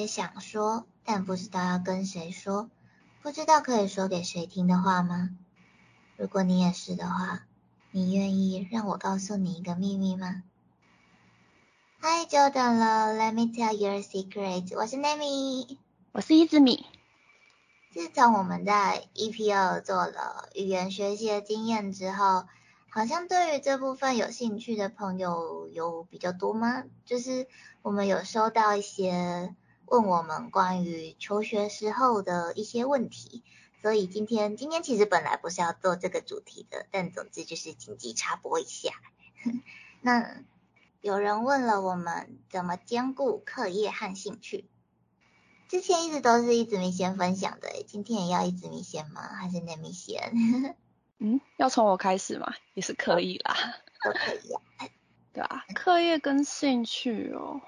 些想说，但不知道要跟谁说，不知道可以说给谁听的话吗？如果你也是的话，你愿意让我告诉你一个秘密吗？嗨，久等了，Let me tell you a secret。我是 Nami，我是一只米。自从我们在 EP 二做了语言学习的经验之后，好像对于这部分有兴趣的朋友有比较多吗？就是我们有收到一些问我们关于求学时候的一些问题，所以今天今天其实本来不是要做这个主题的，但总之就是紧急插播一下。那有人问了我们怎么兼顾课业和兴趣，之前一直都是一直米先分享的，今天也要一直米先吗？还是那米先？嗯，要从我开始吗，也是可以啦。都可以啊。对啊，课业跟兴趣哦，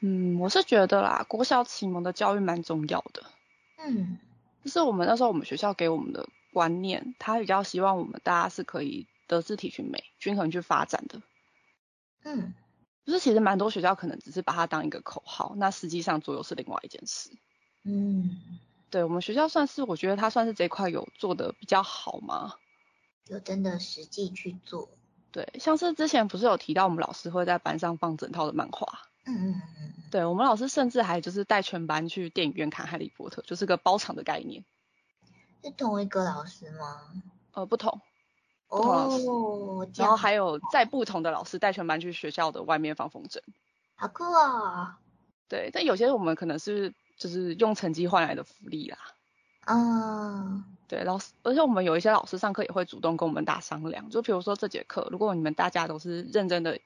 嗯，我是觉得啦，国小启蒙的教育蛮重要的。嗯。就是我们那时候我们学校给我们的观念，他比较希望我们大家是可以德智体群美均衡去发展的。嗯。就是其实蛮多学校可能只是把它当一个口号，那实际上做又是另外一件事。嗯。对我们学校算是，我觉得他算是这块有做的比较好吗？就真的实际去做，对，像是之前不是有提到我们老师会在班上放整套的漫画，嗯嗯嗯，对我们老师甚至还就是带全班去电影院看《哈利波特》，就是个包场的概念。是同一个老师吗？呃，不同，不同老师，然后还有在不同的老师带全班去学校的外面放风筝，好酷啊！对，但有些我们可能是就是用成绩换来的福利啦。嗯，对，老师，而且我们有一些老师上课也会主动跟我们打商量，就比如说这节课，如果你们大家都是认真的，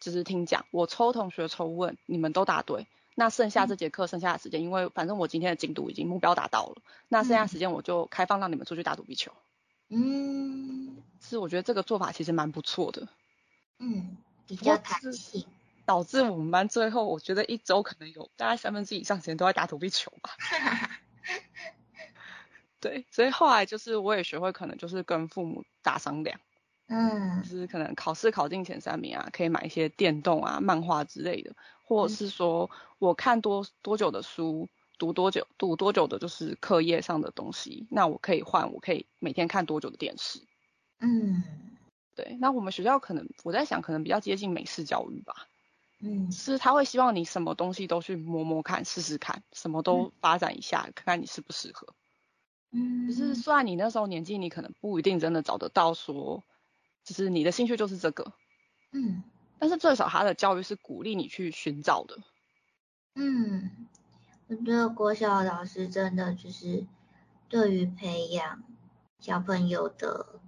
就是听讲，我抽同学抽问，你们都答对，那剩下这节课剩下的时间，因为反正我今天的进度已经目标达到了，那剩下时间我就开放让你们出去打躲避球。嗯，是我觉得这个做法其实蛮不错的。嗯，比较弹性。导致我们班最后，我觉得一周可能有大概三分之一以上时间都在打躲避球吧。对，所以后来就是我也学会可能就是跟父母打商量，嗯，就是可能考试考进前三名啊，可以买一些电动啊、漫画之类的，或者是说我看多多久的书，读多久，读多久的就是课业上的东西，那我可以换，我可以每天看多久的电视，嗯，对，那我们学校可能我在想，可能比较接近美式教育吧，嗯，是他会希望你什么东西都去摸摸看、试试看，什么都。发展一下，看看你适不适合。嗯，就是虽然你那时候年纪，你可能不一定真的找得到说，就是你的兴趣就是这个，嗯，但是最少他的教育是鼓励你去寻找的。嗯，我觉得国小老师真的就是对于培养小朋友的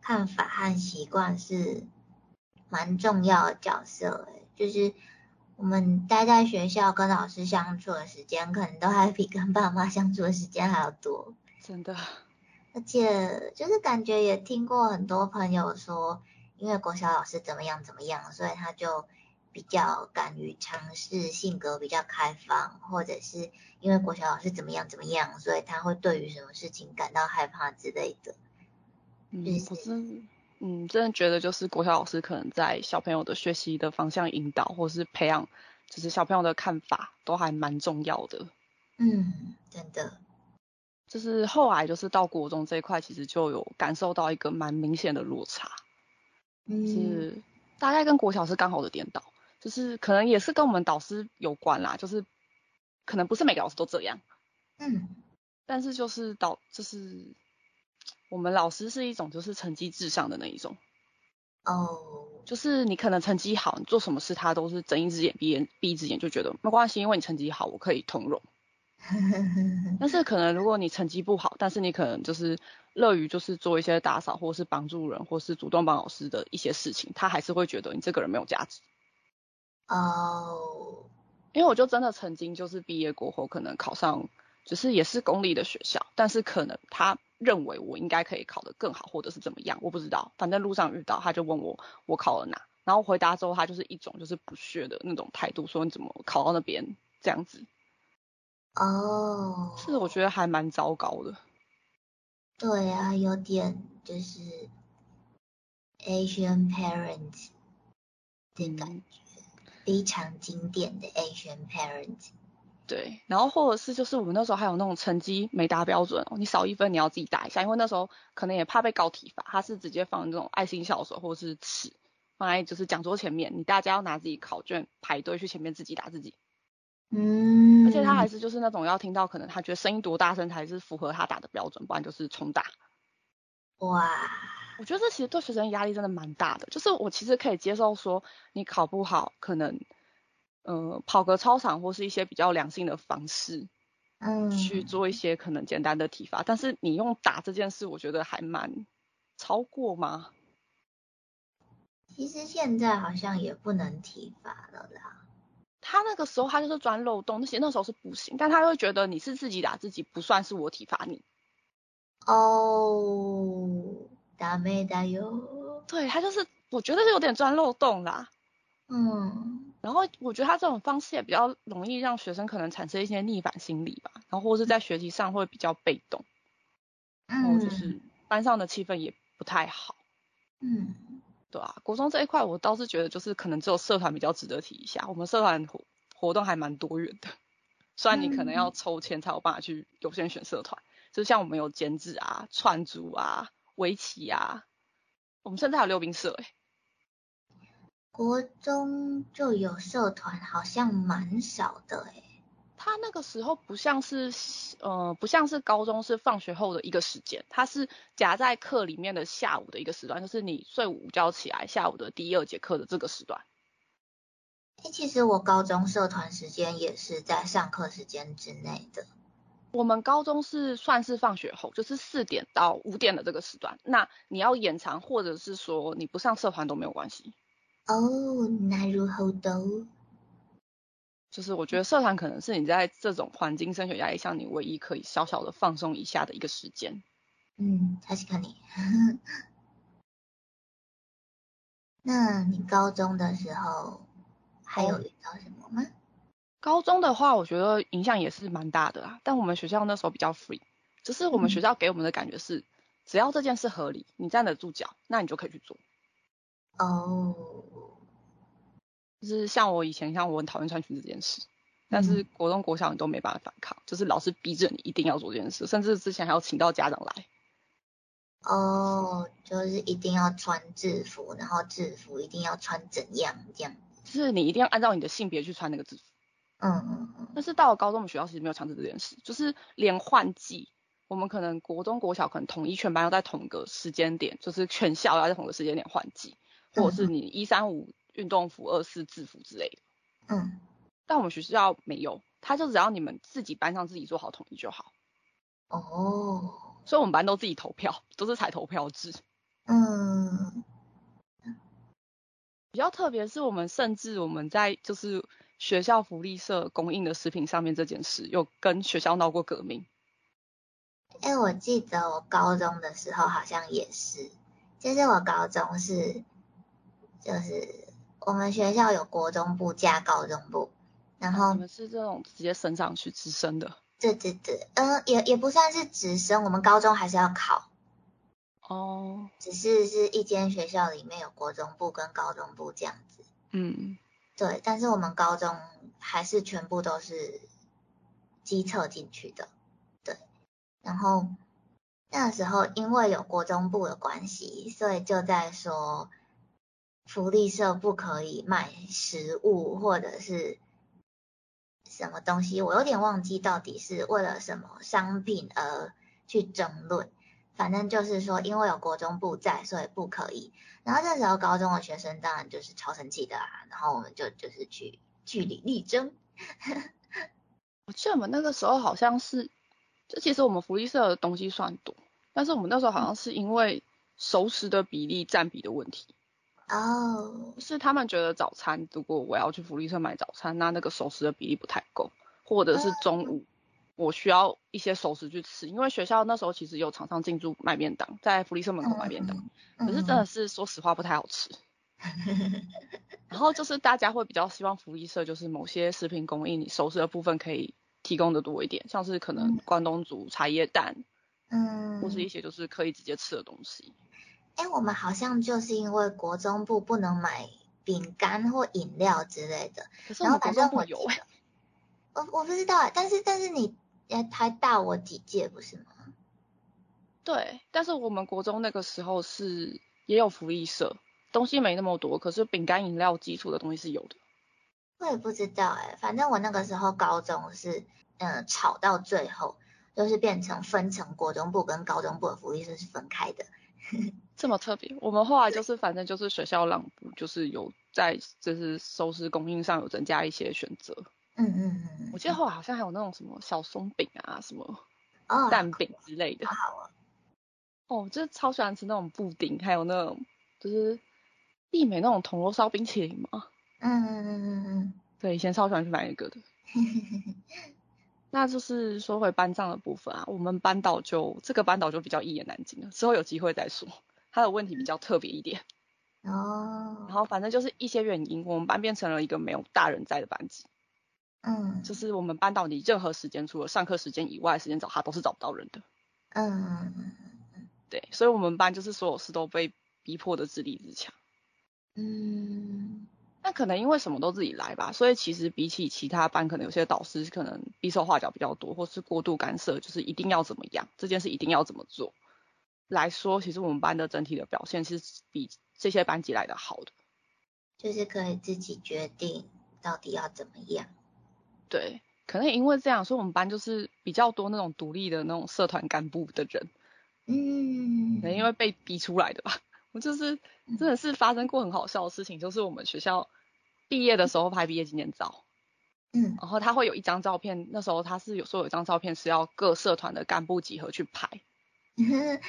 看法和习惯是蛮重要的角色诶，就是我们待在学校跟老师相处的时间，可能都还比跟爸妈相处的时间还要多。真的，而且就是感觉也听过很多朋友说，因为国小老师怎么样怎么样，所以他就比较敢于尝试，性格比较开放，或者是因为国小老师怎么样怎么样，所以他会对于什么事情感到害怕之类的。嗯，我是嗯真的觉得就是国小老师可能在小朋友的学习的方向引导，或是培养，就是小朋友的看法都还蛮重要的。嗯，真的。就是后来就是到国中这一块，其实就有感受到一个蛮明显的落差，是大概跟国小是刚好的颠倒，就是可能也是跟我们导师有关啦，就是可能不是每个老师都这样，嗯，但是就是导就是我们老师是一种就是成绩至上的那一种，哦，就是你可能成绩好，你做什么事他都是睁一只眼闭眼闭一只眼，就觉得没关系，因为你成绩好，我可以通融。但是可能如果你成绩不好，但是你可能就是乐于就是做一些打扫或是帮助人或是主动帮老师的一些事情，他还是会觉得你这个人没有价值。哦，因为我就真的曾经就是毕业过后可能考上，就是也是公立的学校，但是可能他认为我应该可以考得更好或者是怎么样，我不知道。反正路上遇到他就问我我考了哪，然后回答之后他就是一种就是不屑的那种态度，说你怎么考到那边这样子。哦，是，我觉得还蛮糟糕的。对啊，有点就是 Asian parents 的感觉，非常经典的 Asian parents。对，然后或者是就是我们那时候还有那种成绩没达标准，你少一分你要自己打一下，因为那时候可能也怕被告体罚，他是直接放那种爱心小手或者是尺放在就是讲桌前面，你大家要拿自己考卷排队去前面自己打自己。嗯，而且他还是就是那种要听到可能他觉得声音多大声才是符合他打的标准，不然就是重打。哇，我觉得这其实对学生压力真的蛮大的，就是我其实可以接受说你考不好，可能呃跑个操场或是一些比较良性的方式，嗯，去做一些可能简单的体罚，但是你用打这件事，我觉得还蛮超过吗？其实现在好像也不能体罚了啦。他那个时候他就是钻漏洞，那些那时候是不行，但他会觉得你是自己打自己，不算是我体罚你。哦，ダメだよ。对他就是，我觉得是有点钻漏洞啦。嗯，然后我觉得他这种方式也比较容易让学生可能产生一些逆反心理吧，然后或是在学习上会比较被动，然后就是班上的气氛也不太好。嗯， 对啊，国中这一块我倒是觉得就是可能只有社团比较值得提一下，我们社团活活动还蛮多元的，虽然你可能要抽签才有办法去优先选社团，就像我们有剪纸啊、串珠啊、围棋啊，我们甚至还有溜冰社诶、国中就有社团，好像蛮少的诶。他那个时候不像是呃不像是高中是放学后的一个时间，它是夹在课里面的下午的一个时段，就是你睡午觉起来下午的第二节课的这个时段。哎，其实我高中社团时间也是在上课时间之内的。我们高中是算是放学后，就是四点到五点的这个时段。那你要延长，或者是说你不上社团都没有关系。哦，那如何的？就是我觉得社团可能是你在这种环境升学压力下，你唯一可以小小的放松一下的一个时间。嗯，確かに。那你高中的时候还有遇到什么吗？高中的话，我觉得影响也是蛮大的啊。但我们学校那时候比较 free，就是我们学校给我们的感觉是，只要这件事合理，你站得住脚，那你就可以去做。哦，就是像我以前，像我很讨厌穿裙子这件事，但是国中、国小你都没办法反抗，就是老师逼着你一定要做这件事，甚至之前还要请到家长来。哦，就是一定要穿制服，然后制服一定要穿怎样这样？就是你一定要按照你的性别去穿那个制服。嗯嗯嗯。但是到了高中，我们学校其实没有强制这件事，就是连换季，我们可能国中、国小可能统一全班要在同个时间点，就是全校要在同个时间点换季，或者是你一三五运动服、二四制服之类的。嗯。但我们学校没有，他就只要你们自己班上自己做好统一就好。哦。所以我们班都自己投票，都是采投票制。嗯。比较特别是我们甚至我们在就是学校福利社供应的食品上面这件事，有跟学校闹过革命。哎，我记得我高中的时候好像也是，就是我高中是，就是我们学校有国中部加高中部，然后你们是这种直接升上去直升的。对对对，嗯，也也不算是直升，我们高中还是要考。哦。只是是一间学校里面有国中部跟高中部这样子。嗯。对，但是我们高中还是全部都是机测进去的。对。然后那时候因为有国中部的关系，所以就在说福利社不可以卖食物或者是。什么东西？我有点忘记到底是为了什么商品而去争论。反正就是说，因为有国中部在，所以不可以。然后这时候高中的学生当然就是超生气的啊。然后我们就就是去据理力争。我记得我们那个时候好像是，就其实我们福利社的东西算多，但是我们那时候好像是因为熟食的比例占比的问题。哦，是他们觉得早餐，如果我要去福利社买早餐，那那个熟食的比例不太够，或者是中午我需要一些熟食去吃，因为学校那时候其实有厂商进驻卖便当，在福利社门口卖便当，可是真的是说实话不太好吃。然后就是大家会比较希望福利社就是某些食品供应，你熟食的部分可以提供的多一点，像是可能关东煮、茶叶蛋，嗯，或是一些就是可以直接吃的东西。哎，我们好像就是因为国中部不能买饼干或饮料之类的，可是我们国中部有我我不知道哎，但是但是你也还大我几届不是吗？对，但是我们国中那个时候是也有福利社，东西没那么多，可是饼干饮料基础的东西是有的。我也不知道哎，反正我那个时候高中是，嗯，吵到最后就是变成分成国中部跟高中部的福利社是分开的。这么特别，我们后来就是反正就是学校让步，就是有在就是收拾供应上有增加一些选择。嗯嗯嗯。我记得后来好像还有那种什么小松饼啊，什么蛋饼之类的。哦，就是超喜欢吃那种布丁，还有那种就是丽美那种铜锣烧冰淇淋嘛。嗯嗯嗯嗯嗯。对，以前超喜欢去买一个的。那就是说回班长的部分啊，我们班导就这个班导就比较一言难尽了，之后有机会再说。他的问题比较特别一点。哦。然后反正就是一些原因，我们班变成了一个没有大人在的班级。嗯。就是我们班到你任何时间除了上课时间以外时间找他都是找不到人的。嗯。对，所以我们班就是所有事都被逼迫的自立自强。嗯，那可能因为什么都自己来吧，所以其实比起其他班，可能有些导师可能比手画脚比较多，或是过度干涉，就是一定要怎么样，这件事一定要怎么做来说，其实我们班的整体的表现是比这些班级来的好的。就是可以自己决定到底要怎么样。对，可能也因为这样，所以我们班就是比较多那种独立的那种社团干部的人。嗯，可能因为被逼出来的吧。我就是真的是发生过很好笑的事情，就是我们学校毕业的时候拍毕业纪念照，嗯，然后他会有一张照片，那时候他是有说有一张照片是要各社团的干部集合去拍。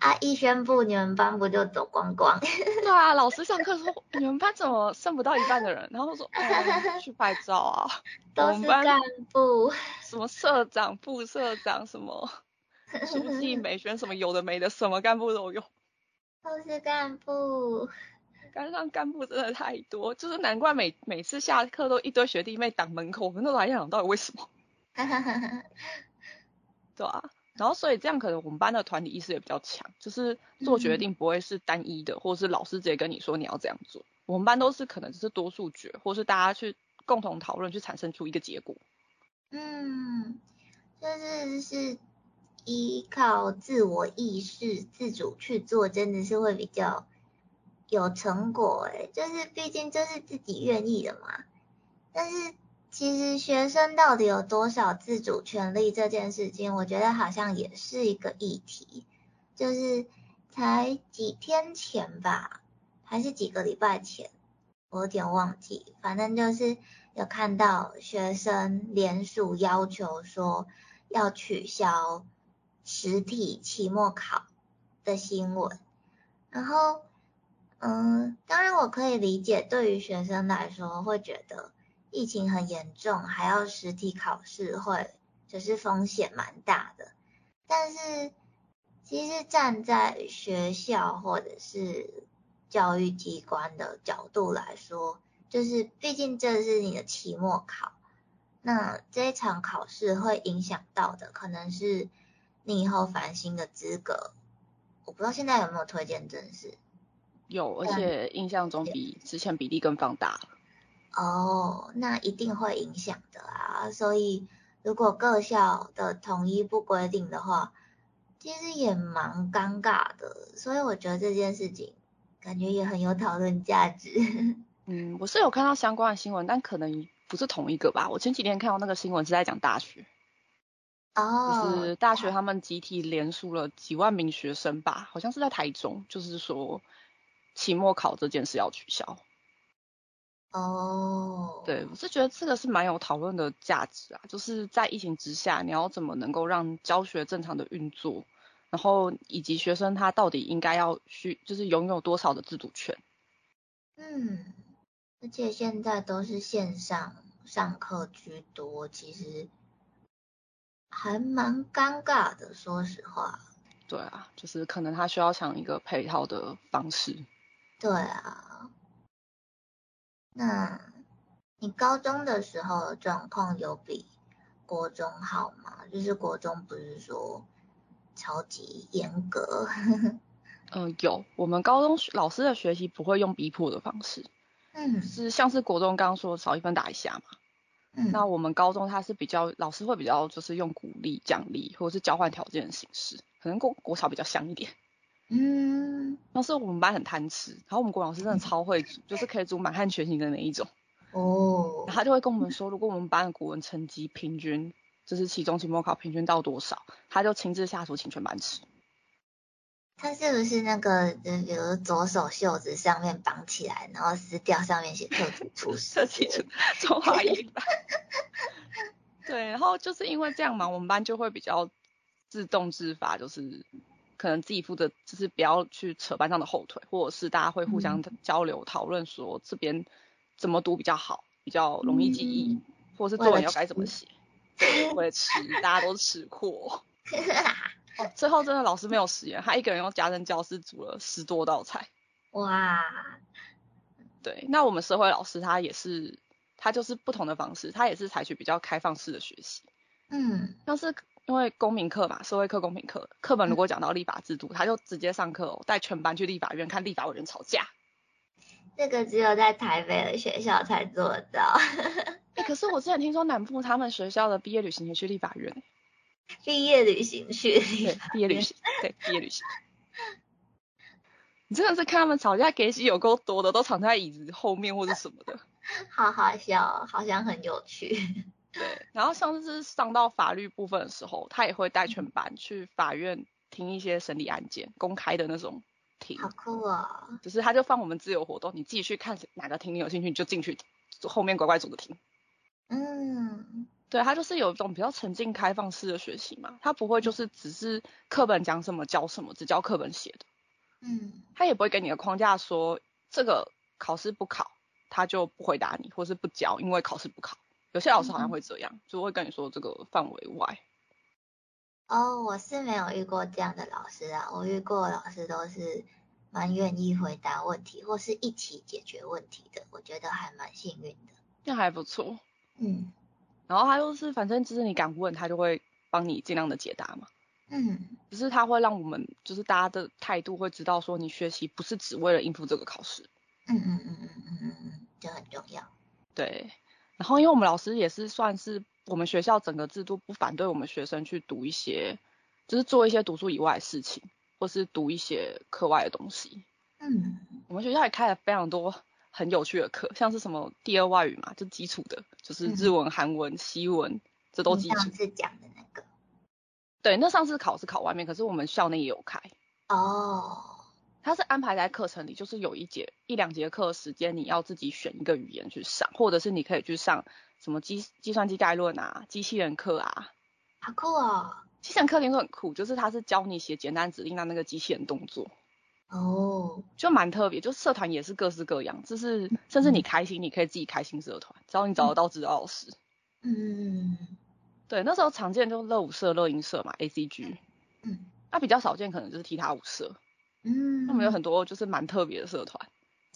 啊，一宣布你们班不就走光光？对啊，老师上课说你们班怎么剩不到一半的人，然后说哦去拍照啊，都是干部，什么社长、副社长什么。书记、美宣什么有的没的，什么干部都有。都是干部。班上干部真的太多，就是难怪每每次下课都一堆学弟妹挡门口，我们都来想到底为什么。对啊，然后所以这样可能我们班的团体意识也比较强，就是做决定不会是单一的，或者是老师直接跟你说你要这样做。我们班都是可能只是多数决，或是大家去共同讨论，去产生出一个结果。嗯，就是是。依靠自我意识自主去做，真的是会比较有成果诶，就是毕竟就是自己愿意的嘛。但是其实学生到底有多少自主权利这件事情，我觉得好像也是一个议题。就是才几天前吧，还是几个礼拜前，我有点忘记，反正就是有看到学生联署要求说要取消。实体期末考的新闻，然后，嗯，当然我可以理解，对于学生来说会觉得疫情很严重，还要实体考试会就是风险蛮大的。但是，其实站在学校或者是教育机关的角度来说，就是毕竟这是你的期末考，那这一场考试会影响到的可能是。你以后繁星的资格，我不知道现在有没有推荐正式。有，而且印象中比之前比例更放大了。哦，那一定会影响的啊！所以如果各校的统一不规定的话，其实也蛮尴尬的。所以我觉得这件事情感觉也很有讨论价值。嗯，我是有看到相关的新闻，但可能不是同一个吧。我前几天看到那个新闻是在讲大学。哦，就是大学他们集体连署了几万名学生吧，好像是在台中，就是说期末考这件事要取消。哦，对，我是觉得这个是蛮有讨论的价值啊，就是在疫情之下，你要怎么能够让教学正常的运作，然后以及学生他到底应该要需就是拥有多少的自主权。嗯，而且现在都是线上上课居多，其实。还蛮尴尬的，说实话。对啊，就是可能他需要想一个配套的方式。对啊。那你高中的时候状况有比国中好吗？就是国中不是说超级严格？嗯，有。我们高中老师的学习不会用逼迫的方式。嗯。是像是国中刚刚说少一分打一下嘛。嗯，那我们高中他是比较老师会比较就是用鼓励、奖励或者是交换条件的形式，可能国国潮比较香一点。嗯，但是我们班很贪吃，然后我们国老师真的超会煮，就是可以煮满汉全席的那一种。哦然后，他就会跟我们说，如果我们班的国文成绩平均，就是期中、期末考平均到多少，他就亲自下厨请全班吃。他是不是那个，就比如左手袖子上面绑起来，然后撕掉上面写特级厨师设计出中华一班。对，然后就是因为这样嘛，我们班就会比较自动自发，就是可能自己负责，就是不要去扯班上的后腿，或者是大家会互相交流讨论说这边怎么读比较好，比较容易记忆，嗯或者是作文要该怎么写。对，为了吃，大家都吃货。哦，最后真的老师没有食言，他一个人用家政教室煮了十多道菜。哇，对，那我们社会老师他也是，他就是不同的方式，他也是采取比较开放式的学习，嗯像是因为公民课嘛，社会课、公民课，课本如果讲到立法制度，他就直接上课哦，带全班去立法院看立法委员吵架。这个只有在台北的学校才做到，哎、可是我之前听说南部他们学校的毕业旅行也去立法院、欸，毕业旅行去对，毕业旅行，对，毕业旅行。你真的是看他们吵架，给戏有够多的，都藏在椅子后面或者什么的。好好笑哦，好像很有趣。对，然后像是上到法律部分的时候，他也会带全班去法院听一些审理案件，公开的那种庭，好酷哦！只是他就放我们自由活动，你自己去看哪个庭你有兴趣，你就进去后面乖乖坐着听。嗯对，他就是有一种比较沉浸开放式的学习嘛，他不会就是只是课本讲什么教什么，只教课本写的，嗯他也不会给你个框架说这个考试不考，他就不回答你，或是不教，因为考试不考。有些老师好像会这样，就会跟你说这个范围外。哦，我是没有遇过这样的老师啊，我遇过老师都是蛮愿意回答问题，或是一起解决问题的，我觉得还蛮幸运的。那还不错。嗯然后他就是反正就是你敢问，他就会帮你尽量的解答嘛。嗯只是他会让我们就是大家的态度会知道说你学习不是只为了应付这个考试。嗯嗯嗯嗯嗯嗯嗯，这很重要。对。然后因为我们老师也是算是我们学校整个制度不反对我们学生去读一些，就是做一些读书以外的事情，或是读一些课外的东西。嗯我们学校也开了非常多很有趣的课，像是什么第二外语嘛，就基础的，就是日文、韩文、西文，这都基础上。次讲的那个。对，那上次考是考外面，可是我们校内也有开，哦，它是安排在课程里，就是有一节一两节课时间，你要自己选一个语言去上，或者是你可以去上什么计计算机概论啊、机器人课啊。好酷哦。机器人课听说很酷，就是它是教你写简单指令让那个机器人动作，哦，就蛮特别。就社团也是各式各样，就是甚至你开心，你可以自己开心社团，只要你找得到指导老师。嗯对，那时候常见就是乐舞社、乐音社嘛，ACG。嗯那比较少见可能就是踢踏舞社，嗯，他们有很多就是蛮特别的社团。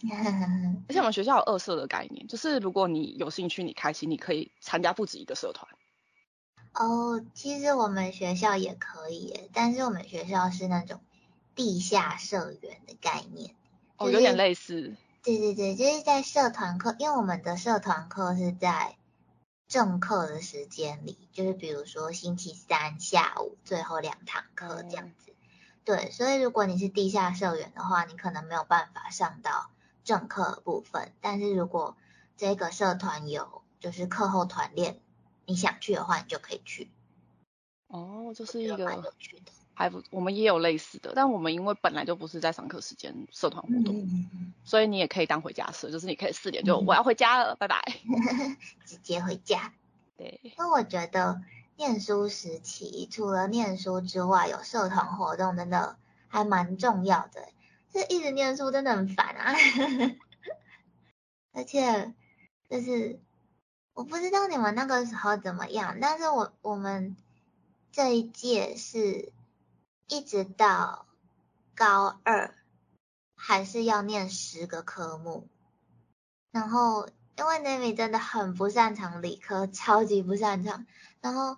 而且我们学校有二社的概念，就是如果你有兴趣、你开心，你可以参加不止一个社团。哦，其实我们学校也可以，但是我们学校是那种地下社员的概念。哦，就是有点类似。对对对，就是在社团课，因为我们的社团课是在正课的时间里，就是比如说星期三下午最后两堂课这样子。对，所以如果你是地下社员的话，你可能没有办法上到正课的部分。但是如果这个社团有就是课后团练，你想去的话，你就可以去，哦，就是一个有趣的。还不，我们也有类似的，但我们因为本来就不是在上课时间社团活动，嗯嗯所以你也可以当回家社，就是你可以四点就、嗯我要回家了，拜拜。嗯，直接回家。对，因为我觉得念书时期除了念书之外，有社团活动真的还蛮重要的。这一直念书真的很烦啊，而且就是我不知道你们那个时候怎么样，但是我我们这一届是一直到高二还是要念十个科目，然后因为 Navy 真的很不擅长理科，超级不擅长。然后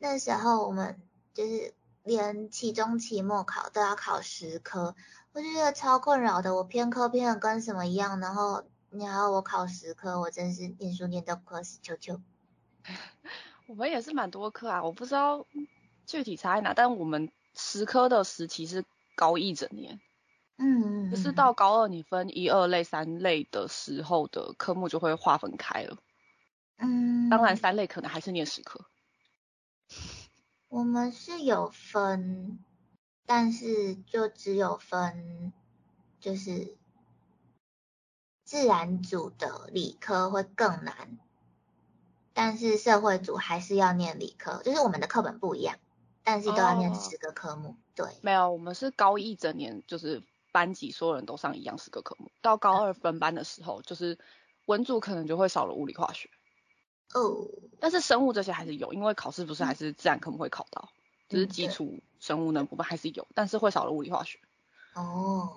那时候我们就是连期中、期末考都要考十科，我就觉得超困扰的。我偏科偏的跟什么一样，然后你还要我考十科，我真是念书念到不可死，求求。我们也是蛮多科啊，我不知道具体差在哪，但我们十科的时期是高一整年。嗯，就是到高二你分一二类、三类的时候的科目就会划分开了。嗯，当然三类可能还是念十科。我们是有分，但是就只有分，就是自然组的理科会更难，但是社会组还是要念理科，就是我们的课本不一样，但是都要念十个科目。对，没有，我们是高一整年就是。班级所有人都上一样十个科目，到高二分班的时候，就是文组可能就会少了物理化学。哦。但是生物这些还是有，因为考试不是还是自然科目会考到，就是基础生物那部分还是有，但是会少了物理化学。哦。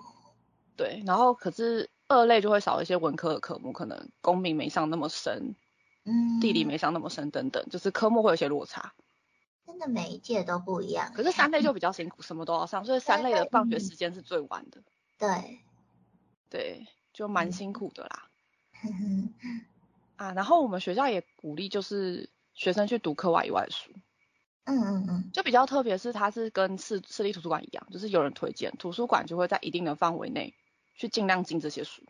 对，然后可是二类就会少一些文科的科目，可能公民没上那么深，嗯，地理没上那么深等等，就是科目会有些落差。真的每一届都不一样，可是三类就比较辛苦，什么都要上，所以三类的放学时间是最晚的。对，对，就蛮辛苦的啦。啊，然后我们学校也鼓励就是学生去读课外以外的书。嗯嗯嗯。就比较特别是它是跟市市立图书馆一样，就是有人推荐，图书馆就会在一定的范围内去尽量进这些书。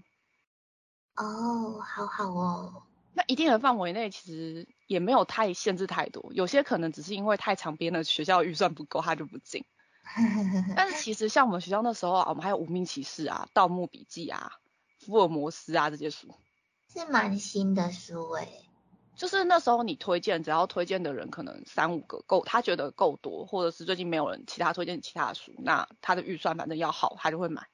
哦，好好哦。那一定的范围内其实也没有太限制太多，有些可能只是因为太长编的，学校预算不够，他就不进。但是其实像我们学校那时候啊，我们还有无名骑士啊、盗墓笔记啊、福尔摩斯啊这些书，是蛮新的书诶。就是那时候你推荐，只要推荐的人可能三五个够，他觉得够多，或者是最近没有人其他推荐其他的书，那他的预算反正要好，他就会买。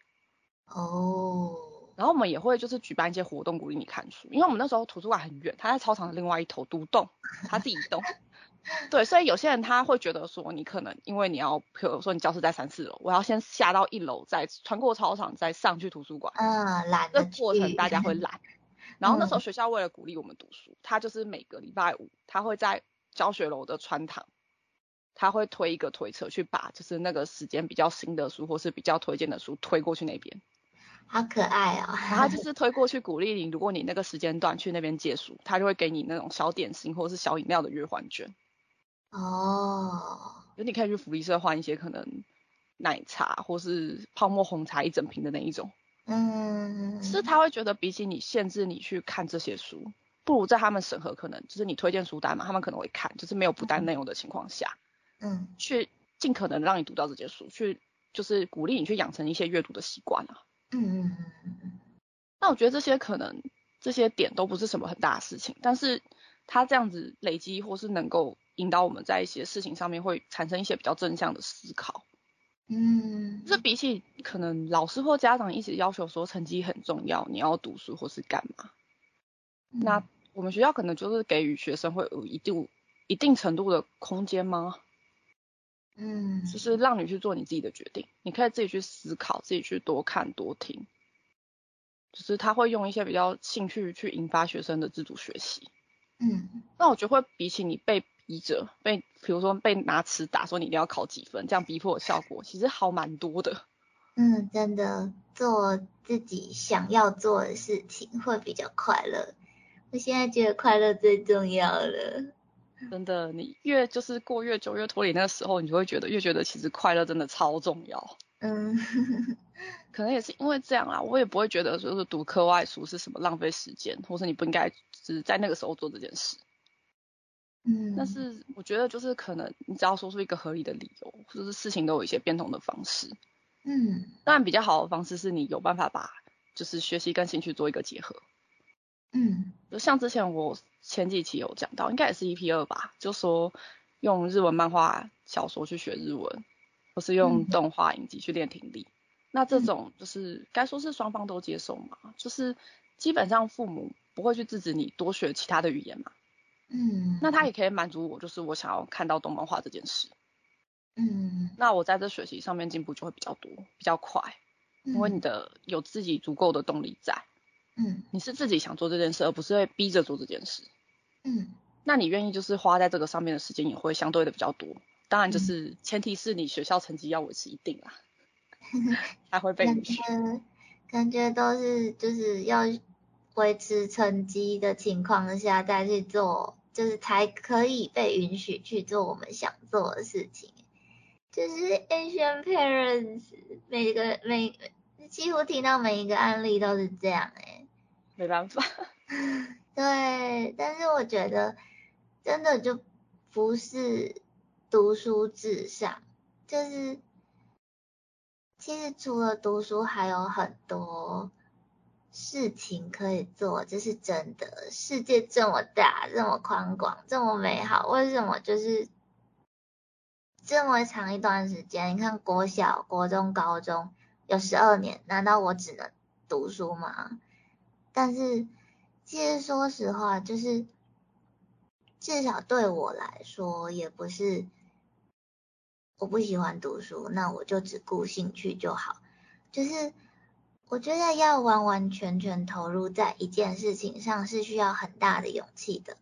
哦。然后我们也会就是举办一些活动鼓励你看书，因为我们那时候图书馆很远，他在操场的另外一头独栋，他自己栋。对，所以有些人他会觉得说，你可能因为你要，比如说你教室在三四楼，我要先下到一楼，再穿过操场，再上去图书馆。嗯，懒。这过程大家会懒。然后那时候学校为了鼓励我们读书，他就是每个礼拜五，他会在教学楼的穿堂，他会推一个推车去把就是那个时间比较新的书或是比较推荐的书推过去那边。好可爱哦！然后就是推过去鼓励你，如果你那个时间段去那边借书，他就会给你那种小点心或者是小饮料的月换券。哦。就你可以去福利社换一些可能奶茶或是泡沫红茶一整瓶的那一种。嗯。是他会觉得比起你限制你去看这些书，不如在他们审核可能就是你推荐书单嘛，他们可能会看，就是没有不单内容的情况下，嗯，去尽可能让你读到这些书，去就是鼓励你去养成一些阅读的习惯啊。嗯嗯嗯嗯，那我觉得这些可能这些点都不是什么很大的事情，但是他这样子累积或是能够引导我们在一些事情上面会产生一些比较正向的思考。嗯，这比起可能老师或家长一直要求说成绩很重要，你要读书或是干嘛，那我们学校可能就是给予学生会有一定一定程度的空间吗？嗯，就是让你去做你自己的决定，你可以自己去思考，自己去多看多听。就是他会用一些比较兴趣去引发学生的自主学习。嗯，那我觉得会比起你被逼着，被比如说被拿尺打说你一定要考几分，这样逼迫的效果，其实好蛮多的。嗯，真的做自己想要做的事情会比较快乐。我现在觉得快乐最重要了。真的，你越就是过越久越脱离那个时候，你就会觉得越觉得其实快乐真的超重要。嗯，可能也是因为这样啦，我也不会觉得说是读课外书是什么浪费时间，或是你不应该只在那个时候做这件事。嗯，但是我觉得就是可能你只要说出一个合理的理由，或者是事情都有一些变通的方式。嗯，当然比较好的方式是你有办法把就是学习跟兴趣做一个结合。嗯，就像之前我前几期有讲到，应该也是 EP 二吧，就说用日文漫画小说去学日文，或是用动画影集去练听力。那这种就是该说是双方都接受嘛，就是基本上父母不会去制止你多学其他的语言嘛。嗯，那他也可以满足我，就是我想要看到动漫画这件事。嗯，那我在这学习上面进步就会比较多，比较快，因为你的有自己足够的动力在。嗯，你是自己想做这件事，而不是被逼着做这件事。嗯，那你愿意就是花在这个上面的时间也会相对的比较多。当然，就是前提是你学校成绩要维持一定啦，才会被允许。感觉都是就是要维持成绩的情况下再去做就是才可以被允许去做我们想做的事情。就是 Asian parents 每个每几乎听到每一个案例都是这样哎，没办法。对，但是我觉得真的就不是读书至上，就是其实除了读书还有很多事情可以做，这是真的。世界这么大，这么宽广，这么美好，为什么就是这么长一段时间？你看国小、国中、高中有十二年，难道我只能读书吗？但是。其实说实话，就是至少对我来说，也不是我不喜欢读书，那我就只顾兴趣就好。就是我觉得要完完全全投入在一件事情上是需要很大的勇气的，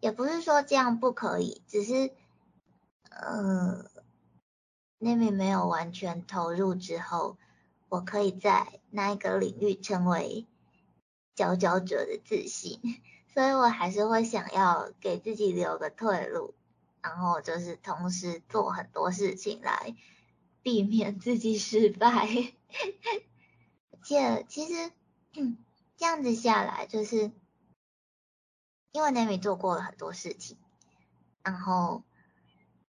也不是说这样不可以，只是呃，那边没有完全投入之后，我可以在那一个领域成为。佼佼者的自信，所以我还是会想要给自己留个退路，然后就是同时做很多事情来避免自己失败。且其实这样子下来，就是因为 Nami 做过了很多事情，然后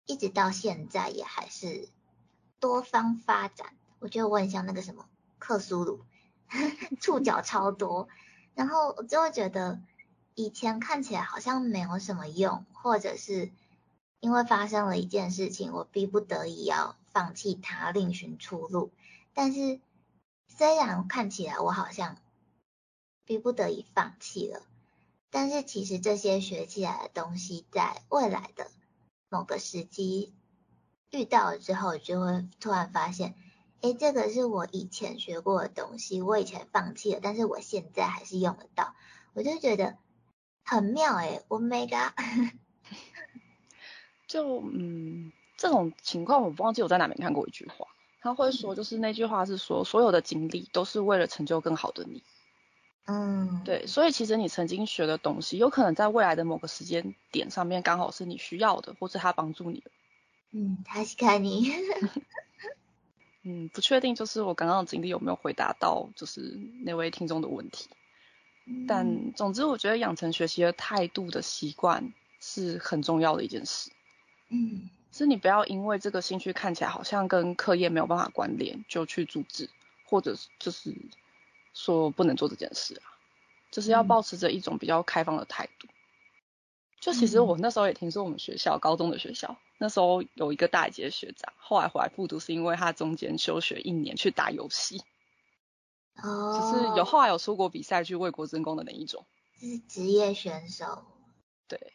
一直到现在也还是多方发展。我觉得我很像那个什么克苏鲁，触角超多。然后我就会觉得，以前看起来好像没有什么用，或者是因为发生了一件事情，我逼不得已要放弃它，另寻出路。但是虽然看起来我好像逼不得已放弃了，但是其实这些学起来的东西，在未来的某个时机遇到了之后，就会突然发现。哎，这个是我以前学过的东西，我以前放弃了，但是我现在还是用得到，我就觉得很妙哎，我 mega。就嗯，这种情况我忘记我在哪边看过一句话，他会说就是那句话是说，所有的经历都是为了成就更好的你。嗯，对，所以其实你曾经学的东西，有可能在未来的某个时间点上面刚好是你需要的，或是他帮助你的。嗯，他是看你。嗯，不确定，就是我刚刚的经历有没有回答到，就是那位听众的问题。但总之，我觉得养成学习的态度的习惯是很重要的一件事。嗯，是你不要因为这个兴趣看起来好像跟课业没有办法关联，就去阻止，或者就是说不能做这件事啊。就是要保持着一种比较开放的态度。就其实我那时候也听说，我们学校高中的学校。那时候有一个大一届学长，后来回来复读，是因为他中间休学一年去打游戏，哦，就是有后来有出国比赛去为国争光的那一种，是职业选手，对，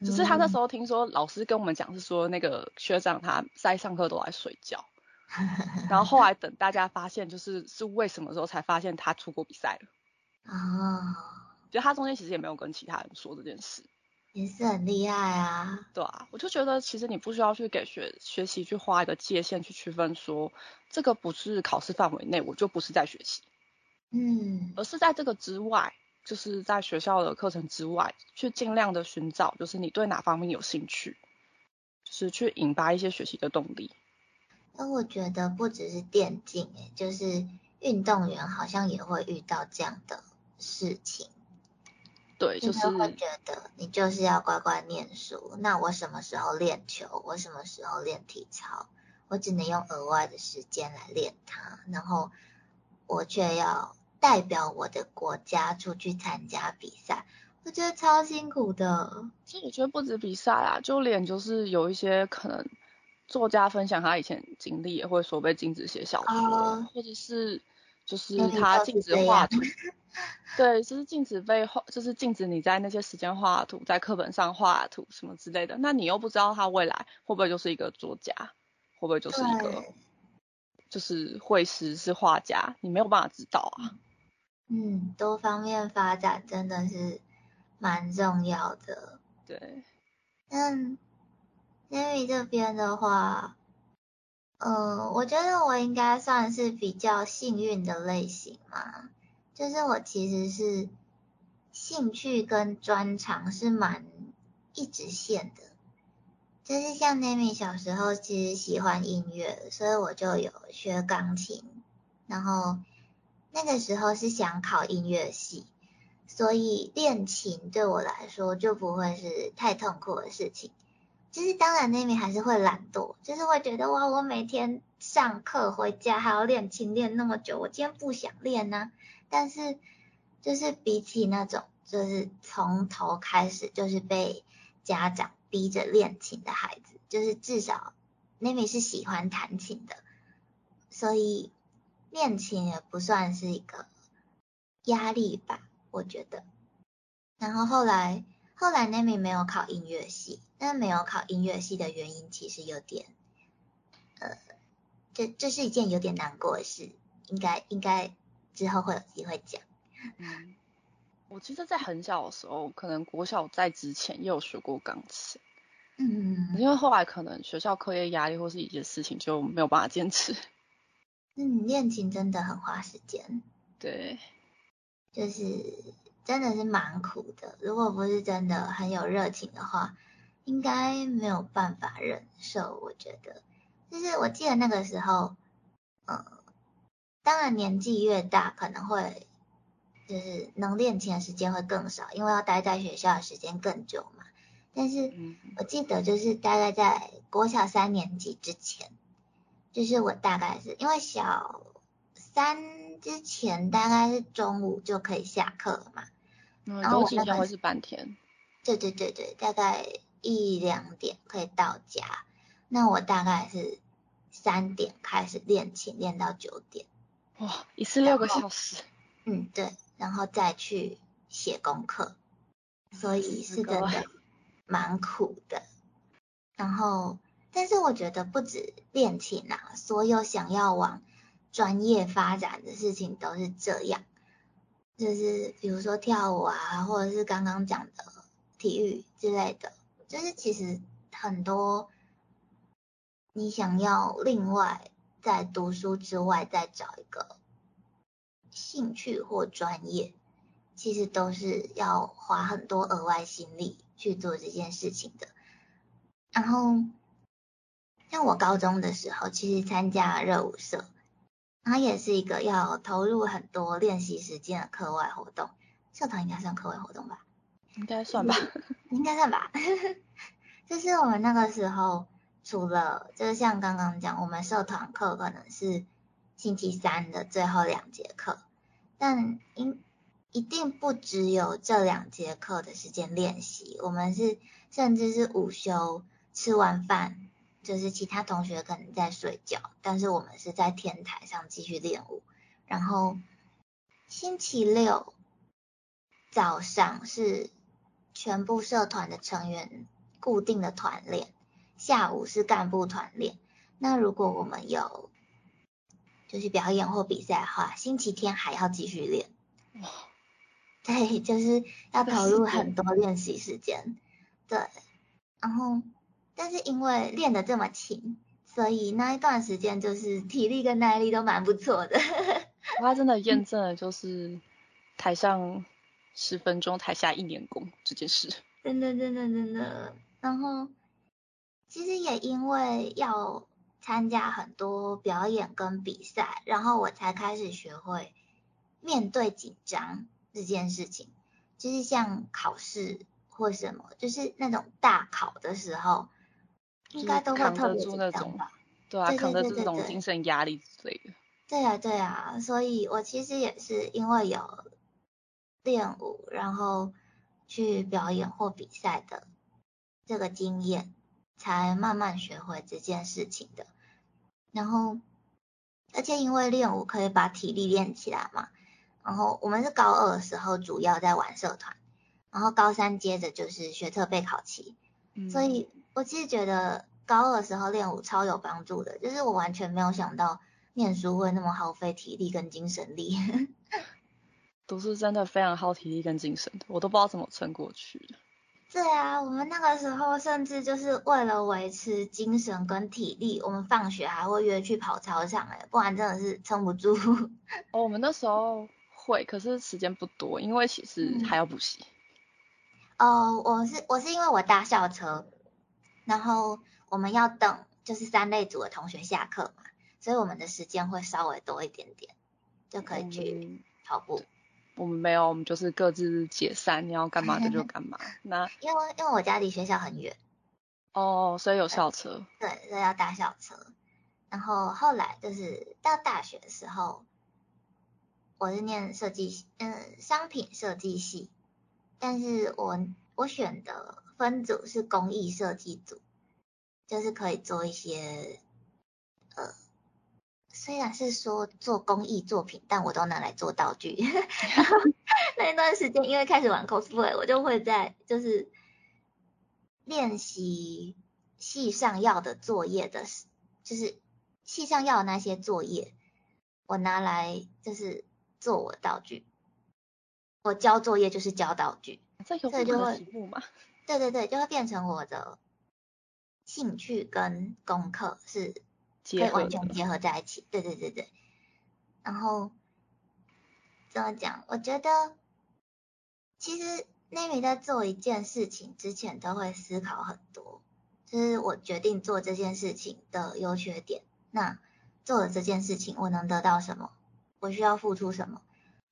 只是他那时候听说老师跟我们讲是说那个学长他在上课都在睡觉，然后后来等大家发现就是是为什么时候才发现他出国比赛了，哦，就他中间其实也没有跟其他人说这件事。也是很厉害啊，对啊，我就觉得其实你不需要去给学学习去画一个界限去区分说这个不是考试范围内，我就不是在学习，嗯，而是在这个之外，就是在学校的课程之外，去尽量的寻找，就是你对哪方面有兴趣，就是去引发一些学习的动力。那我觉得不只是电竞，诶，就是运动员好像也会遇到这样的事情。对，就是会觉得你就是要乖乖念书。那我什么时候练球？我什么时候练体操？我只能用额外的时间来练它，然后我却要代表我的国家出去参加比赛，我觉得超辛苦的。其实我觉得不止比赛啊，就连就是有一些可能作家分享他以前经历，也会说被禁止写小说，或者是。就是他禁止画图，对，就是禁止被画，就是禁止你在那些时间画图，在课本上画图什么之类的。那你又不知道他未来会不会就是一个作家，会不会就是一个就是绘师是画家，你没有办法知道啊。嗯，多方面发展真的是蛮重要的。对。嗯 n a m 这边的话。嗯，我觉得我应该算是比较幸运的类型嘛，就是我其实是兴趣跟专长是蛮一直线的。就是像 Nami 小时候其实喜欢音乐，所以我就有学钢琴，然后那个时候是想考音乐系，所以练琴对我来说就不会是太痛苦的事情。就是当然 Nami 还是会懒惰，就是会觉得哇，我每天上课回家还要练琴练那么久，我今天不想练呢。但是就是比起那种就是从头开始就是被家长。逼着练琴的孩子，就是至少 Nami 是喜欢弹琴的，所以练琴也不算是一个压力吧，我觉得。然后后来后来 Nami 没有考音乐系，但没有考音乐系的原因其实有点，呃，这这是一件有点难过的事，应该应该之后会有机会讲。嗯。我其实，在很小的时候，可能国小在之前也有学过钢琴，嗯，因为后来可能学校课业压力或是一些事情就没有办法坚持。嗯，练琴真的很花时间。对，就是真的是蛮苦的。如果不是真的很有热情的话，应该没有办法忍受。我觉得，就是我记得那个时候，嗯，当然年纪越大，可能会。就是能练琴的时间会更少，因为要待在学校的时间更久嘛。但是我记得就是大概在国小三年级之前，就是我大概是因为小三之前大概是中午就可以下课了嘛。嗯然后我今天会是半天。对对对对，大概一两点可以到家。那我大概是三点开始练琴，练到九点。哇，一次六个小时。嗯，对。然后再去写功课，所以是真的蛮苦的。然后，但是我觉得不止恋情啊，所有想要往专业发展的事情都是这样。就是比如说跳舞啊，或者是刚刚讲的体育之类的，就是其实很多你想要另外在读书之外再找一个。兴趣或专业，其实都是要花很多额外心力去做这件事情的。然后，像我高中的时候，其实参加热舞社，它也是一个要投入很多练习时间的课外活动。社团应该算课外活动吧？应该算吧，应该算吧。就是我们那个时候，除了就是像刚刚讲，我们社团课可能是星期三的最后两节课。但应一定不只有这两节课的时间练习，我们是甚至是午休吃完饭，就是其他同学可能在睡觉，但是我们是在天台上继续练舞。然后星期六早上是全部社团的成员固定的团练，下午是干部团练。那如果我们有就是表演或比赛的话，星期天还要继续练。对，就是要投入很多练习时间。对，然后，但是因为练得这么勤，所以那一段时间就是体力跟耐力都蛮不错的。他真的验证了就是台上十分钟，台下一年功这件事。真的，真的，真的。然后，其实也因为要。参加很多表演跟比赛，然后我才开始学会面对紧张这件事情。就是像考试或什么，就是那种大考的时候，应该都会特别紧张吧？对啊，扛得住这种精神压力之类的。对啊，对啊，所以我其实也是因为有练舞，然后去表演或比赛的这个经验，才慢慢学会这件事情的。然后，而且因为练舞可以把体力练起来嘛。然后我们是高二的时候主要在玩社团，然后高三接着就是学测备考期。所以我其实觉得高二的时候练舞超有帮助的，就是我完全没有想到念书会那么耗费体力跟精神力。读书真的非常耗体力跟精神的，我都不知道怎么撑过去的。对啊，我们那个时候甚至就是为了维持精神跟体力，我们放学还会约去跑操场，哎，不然真的是撑不住。哦，我们那时候会，可是时间不多，因为其实还要补习。哦，我是我是因为我搭校车，然后我们要等就是三类组的同学下课嘛，所以我们的时间会稍微多一点点，就可以去跑步。我们没有，我们就是各自解散，你要干嘛的就干嘛。那因为因为我家离学校很远。哦，所以有校车。对，所以要搭校车。然后后来就是到大学的时候，我是念设计，嗯，商品设计系，但是我我选的分组是工艺设计组，就是可以做一些，呃，虽然是说做工艺作品，但我都拿来做道具。那一段时间因为开始玩 cosplay，我就会在就是。练习戏上要的作业的，就是戏上要的那些作业，我拿来就是做我道具。我交作业就是交道具，这有就会题目吗？对对对，就会变成我的兴趣跟功课是可以完全结合在一起。对对对对。然后怎么讲？我觉得其实。奈米在做一件事情之前都会思考很多，就是我决定做这件事情的优缺点。那做了这件事情，我能得到什么？我需要付出什么？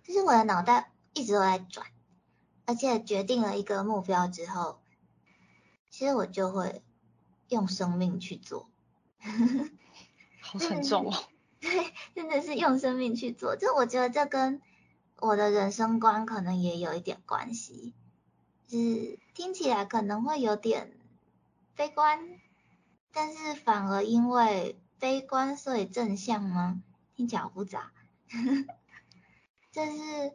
就是我的脑袋一直都在转，而且决定了一个目标之后，其实我就会用生命去做。好沉重哦。对，真的是用生命去做。就我觉得这跟我的人生观可能也有一点关系。是听起来可能会有点悲观，但是反而因为悲观所以正向吗？听起来好复杂。就是，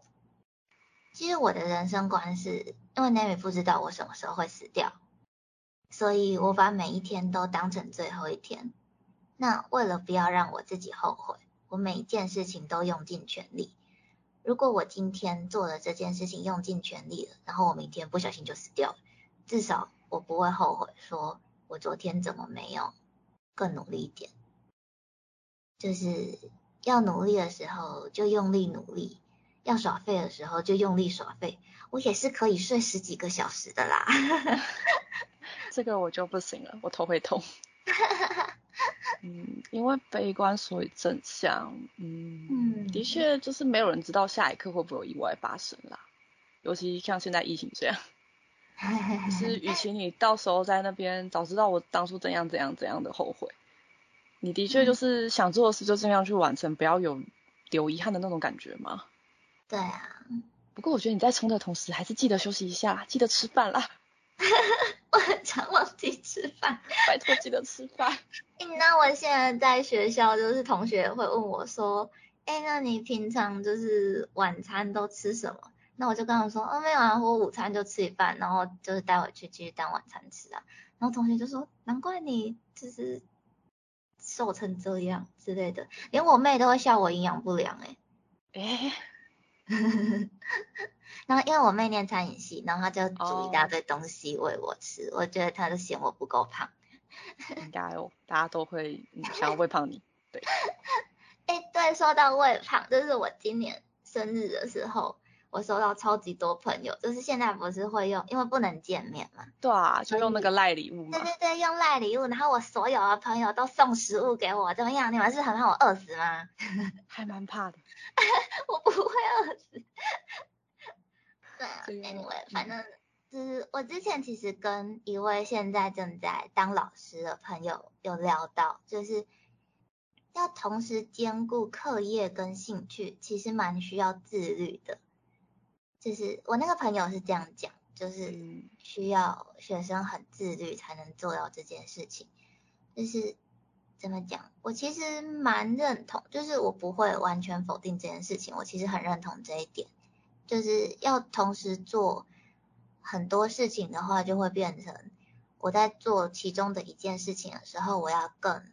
其实我的人生观是，因为 Nami 不知道我什么时候会死掉，所以我把每一天都当成最后一天。那为了不要让我自己后悔，我每一件事情都用尽全力。如果我今天做了这件事情，用尽全力了，然后我明天不小心就死掉了，至少我不会后悔，说我昨天怎么没有更努力一点。就是要努力的时候就用力努力，要耍废的时候就用力耍废。我也是可以睡十几个小时的啦。这个我就不行了，我头会痛。嗯，因为悲观所以正向，嗯，的确就是没有人知道下一刻会不会有意外发生啦，尤其像现在疫情这样，是与其你到时候在那边早知道我当初怎样怎样怎样的后悔，你的确就是想做的事就尽量去完成，不要有留遗憾的那种感觉嘛。对啊，不过我觉得你在冲的同时，还是记得休息一下，记得吃饭啦。我很常忘记吃饭，拜托记得吃饭。那我现在在学校，就是同学会问我说，哎，那你平常就是晚餐都吃什么？那我就跟他说，哦，没有啊，我午餐就吃一半，然后就是待会去继续当晚餐吃啊。然后同学就说，难怪你就是瘦成这样之类的，连我妹都会笑我营养不良，哎，哎。然后因为我妹念餐饮系，然后她就煮一大堆东西喂我吃，我觉得她就嫌我不够胖。应该哦，大家都会想要喂胖你，对。哎，对，说到喂胖，就是我今年生日的时候，我收到超级多朋友，就是现在不是会用，因为不能见面嘛。对啊，就用那个赖礼物嘛。对对对，用赖礼物，然后我所有的朋友都送食物给我，怎么样？你们是很怕我饿死吗？还蛮怕的。我不会饿死。对啊，anyway，反正就是我之前其实跟一位现在正在当老师的朋友有聊到，就是要同时兼顾课业跟兴趣，其实蛮需要自律的。就是我那个朋友是这样讲，就是需要学生很自律才能做到这件事情。就是怎么讲，我其实蛮认同，就是我不会完全否定这件事情，我其实很认同这一点。就是要同时做很多事情的话，就会变成我在做其中的一件事情的时候，我要更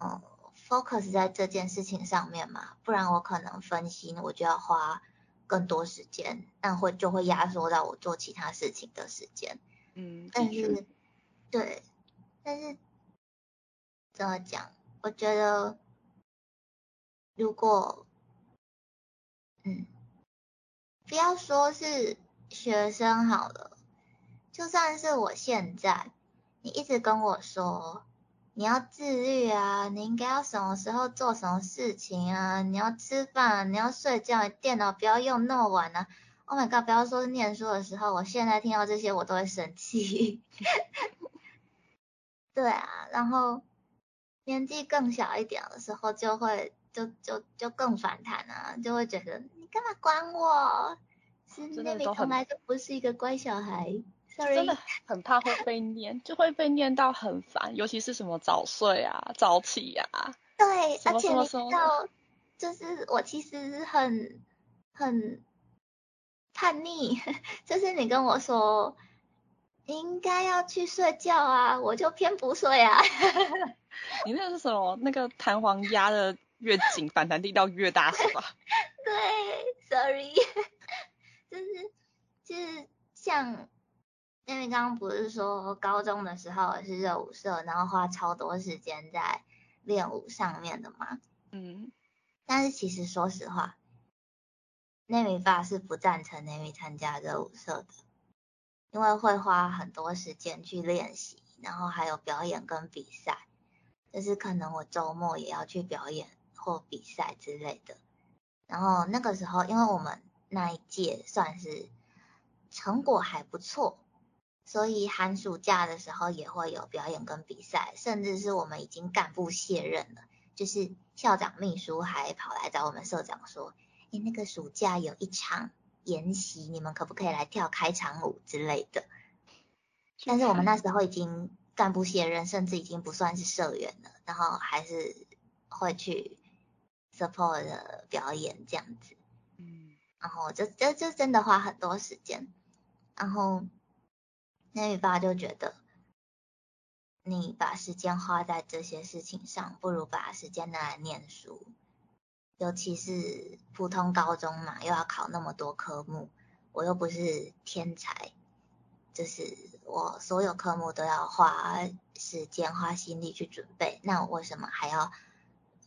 嗯 focus 在这件事情上面嘛，不然我可能分心，我就要花更多时间，那会就会压缩到我做其他事情的时间。嗯，但是对，但是怎么讲？我觉得如果嗯。不要说是学生好了，就算是我现在，你一直跟我说你要自律啊，你应该要什么时候做什么事情啊，你要吃饭，你要睡觉，电脑不要用那么晚啊。Oh my god！不要说是念书的时候，我现在听到这些我都会生气。对啊，然后年纪更小一点的时候，就会就就就更反弹啊，就会觉得干嘛管我？是那边从来都不是一个乖小孩，sorry。真的很怕会被念，就会被念到很烦，尤其是什么早睡啊、早起啊。对，而且你知道，就是我其实很很。叛逆，就是你跟我说应该要去睡觉啊，我就偏不睡啊。你那个是什么？那个弹簧压的越紧，反弹力道越大是吧？对，sorry，就是就是像，因为刚刚不是说高中的时候是热舞社，然后花超多时间在练舞上面的嘛。嗯。但是其实说实话。内米爸是不赞成内米参加热舞社的，因为会花很多时间去练习，然后还有表演跟比赛，就是可能我周末也要去表演或比赛之类的。然后那个时候，因为我们那一届算是成果还不错，所以寒暑假的时候也会有表演跟比赛，甚至是我们已经干部卸任了，就是校长秘书还跑来找我们社长说。哎，那个暑假有一场研习，你们可不可以来跳开场舞之类的？但是我们那时候已经干部卸任，甚至已经不算是社员了，然后还是会去 support 的表演这样子。嗯，然后就就就真的花很多时间，然后那雨爸就觉得，你把时间花在这些事情上，不如把时间拿来念书。尤其是普通高中嘛，又要考那么多科目，我又不是天才，就是我所有科目都要花时间、花心力去准备，那我为什么还要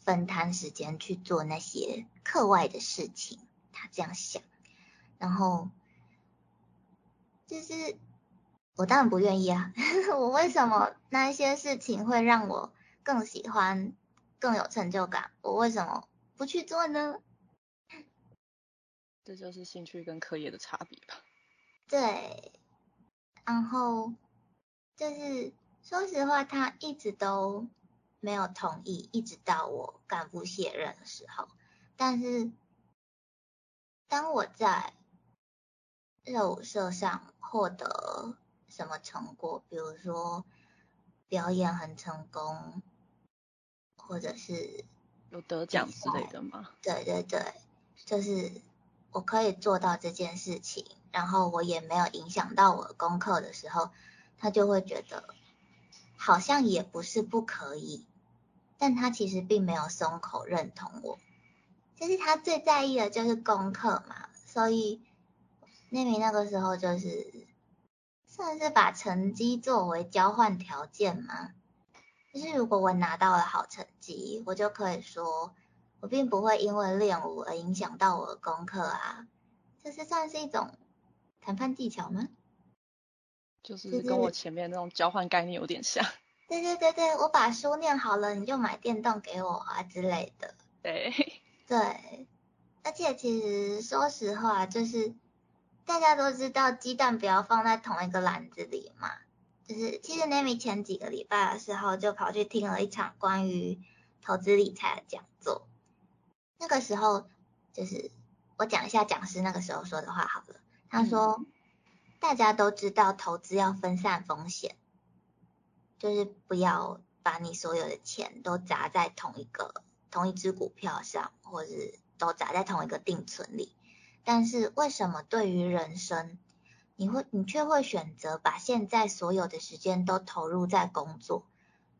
分摊时间去做那些课外的事情？他这样想，然后就是我当然不愿意啊，我为什么那一些事情会让我更喜欢、更有成就感？我为什么？不去做呢？这就是兴趣跟课业的差别吧。对，然后就是说实话，他一直都没有同意，一直到我干部卸任的时候。但是当我在热舞社上获得什么成果，比如说表演很成功，或者是。有得奖之类的吗？对对对，就是我可以做到这件事情，然后我也没有影响到我的功课的时候，他就会觉得好像也不是不可以，但他其实并没有松口认同我。就是他最在意的就是功课嘛，所以那名那个时候就是算是把成绩作为交换条件嘛。就是如果我拿到了好成绩，我就可以说，我并不会因为练舞而影响到我的功课啊。这是算是一种谈判技巧吗？就是跟我前面那种交换概念有点像。对对对对，我把书念好了，你就买电动给我啊之类的。对。对。而且其实说实话，就是大家都知道鸡蛋不要放在同一个篮子里嘛。就是其实 Nami 前几个礼拜的时候就跑去听了一场关于投资理财的讲座。那个时候就是我讲一下讲师那个时候说的话好了。他说大家都知道投资要分散风险，就是不要把你所有的钱都砸在同一个同一只股票上，或者都砸在同一个定存里。但是为什么对于人生？你会，你却会选择把现在所有的时间都投入在工作，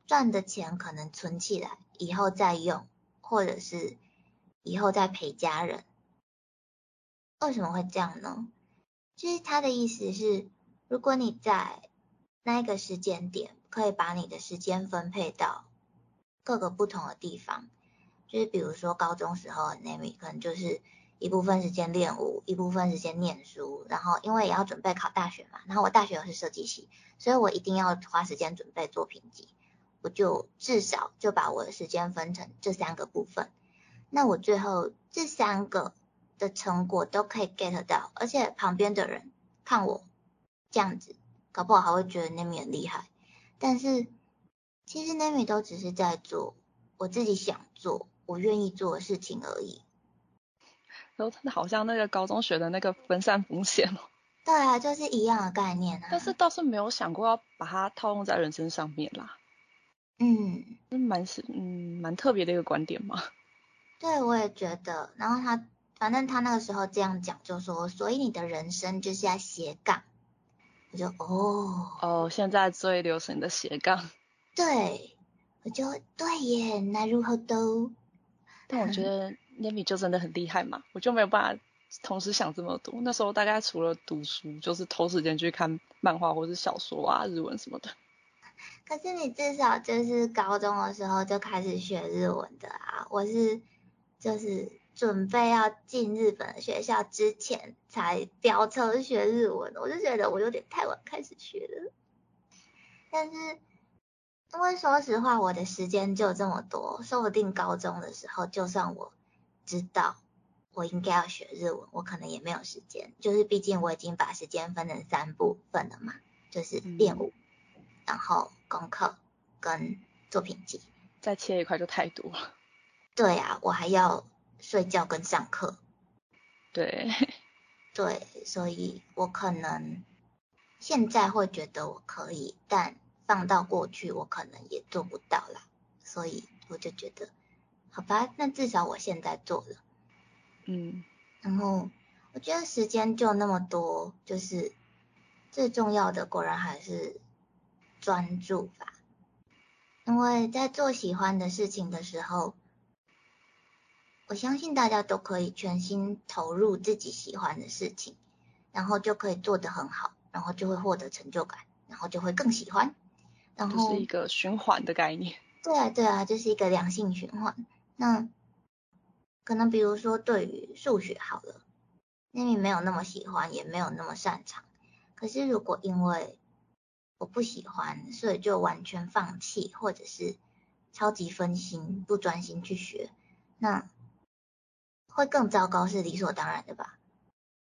赚的钱可能存起来，以后再用，或者是以后再陪家人。为什么会这样呢？就是他的意思是，如果你在那一个时间点，可以把你的时间分配到各个不同的地方，就是比如说高中时候的 Nami 可能就是一部分时间练舞，一部分时间念书。然后因为也要准备考大学嘛，然后我大学又是设计系，所以我一定要花时间准备作品集。我就至少就把我的时间分成这三个部分。那我最后这三个的成果都可以 get 到，而且旁边的人看我这样子，搞不好还会觉得 Nami 很厉害。但是其实 Nami 都只是在做我自己想做、我愿意做的事情而已。然后真的好像那个高中学的那个分散风险哦。对啊，就是一样的概念啊。但是倒是没有想过要把它套用在人生上面啦。嗯，是蛮是嗯蛮特别的一个观点嘛。对，我也觉得。然后他反正他那个时候这样讲，就说所以你的人生就是要斜杠。我就哦哦，现在最流行的斜杠。对，我就对耶，那如何都。但我觉得 Nami 就真的很厉害嘛，我就没有办法同时想这么多。那时候大概除了读书，就是偷时间去看漫画或是小说啊、日文什么的。可是你至少就是高中的时候就开始学日文的啊，我是就是准备要进日本的学校之前才飙车学日文，我就觉得我有点太晚开始学了。但是因为说实话，我的时间就这么多，说不定高中的时候就算我知道我应该要学日文，我可能也没有时间，就是毕竟我已经把时间分成三部分了嘛，就是练舞。然后功课跟作品集，再切一块就太多了。对啊，我还要睡觉跟上课。对。对，所以我可能现在会觉得我可以，但放到过去我可能也做不到啦。所以我就觉得，好吧，那至少我现在做了。嗯。然后我觉得时间就那么多，就是最重要的，果然还是。专注吧，因为在做喜欢的事情的时候，我相信大家都可以全心投入自己喜欢的事情，然后就可以做得很好，然后就会获得成就感，然后就会更喜欢，然后是一个循环的概念。对啊，对啊，这是一个良性循环。那可能比如说对于数学好了，那你没有那么喜欢，也没有那么擅长，可是如果因为我不喜欢，所以就完全放弃，或者是超级分心，不专心去学，那会更糟糕，是理所当然的吧？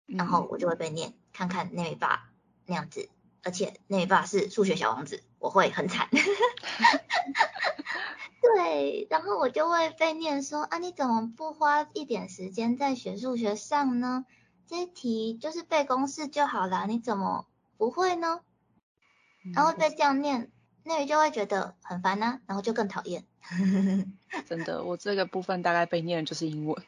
然后我就会被念，看看那位爸那样子，而且那位爸是数学小王子，我会很惨。对，然后我就会被念说啊，你怎么不花一点时间在学数学上呢？这题就是背公式就好了，你怎么不会呢？然后被这样念，那你就会觉得很烦呐，然后就更讨厌。真的，我这个部分大概被念的就是英文。